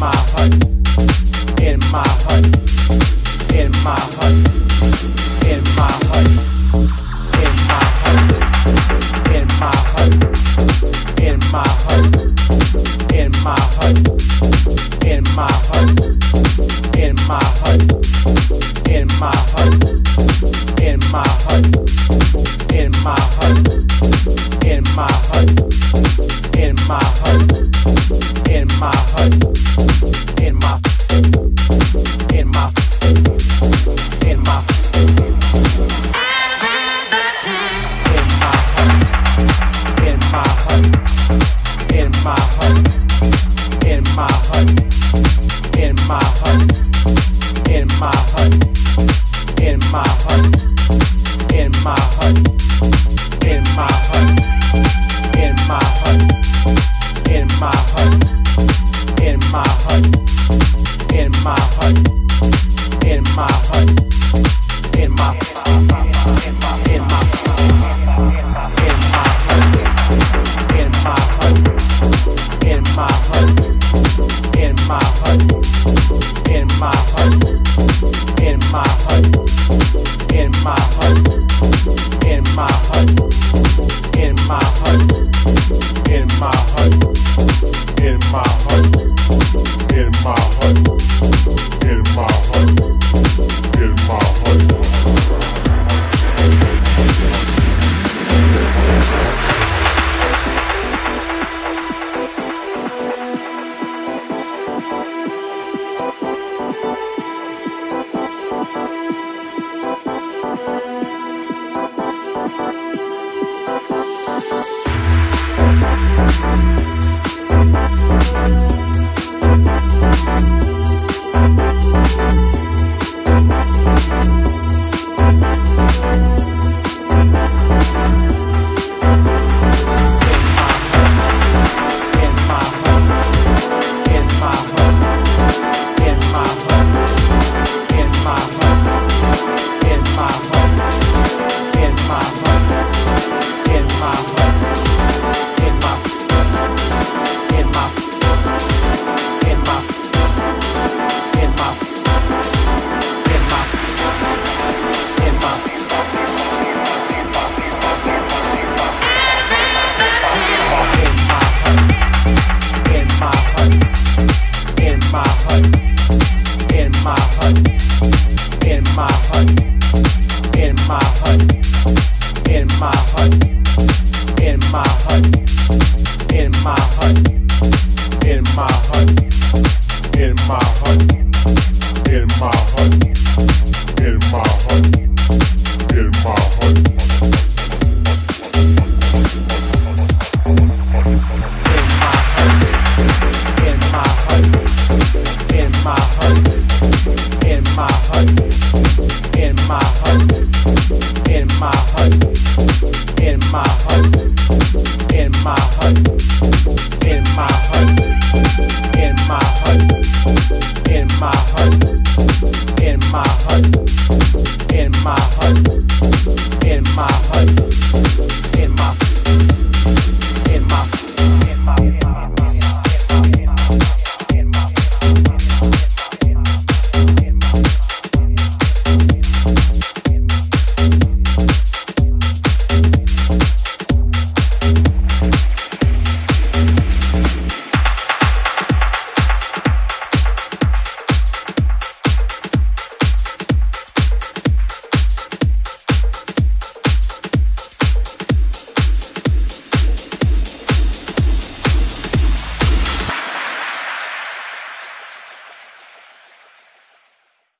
my hut, in my hut, in my hut, in my hut, in my hut, in my hut, in my hut, in my hut, in my hut, in my hut, in my hut, in my hut, in my hut, in my hut, in my in my heart, in my heart. in my heart.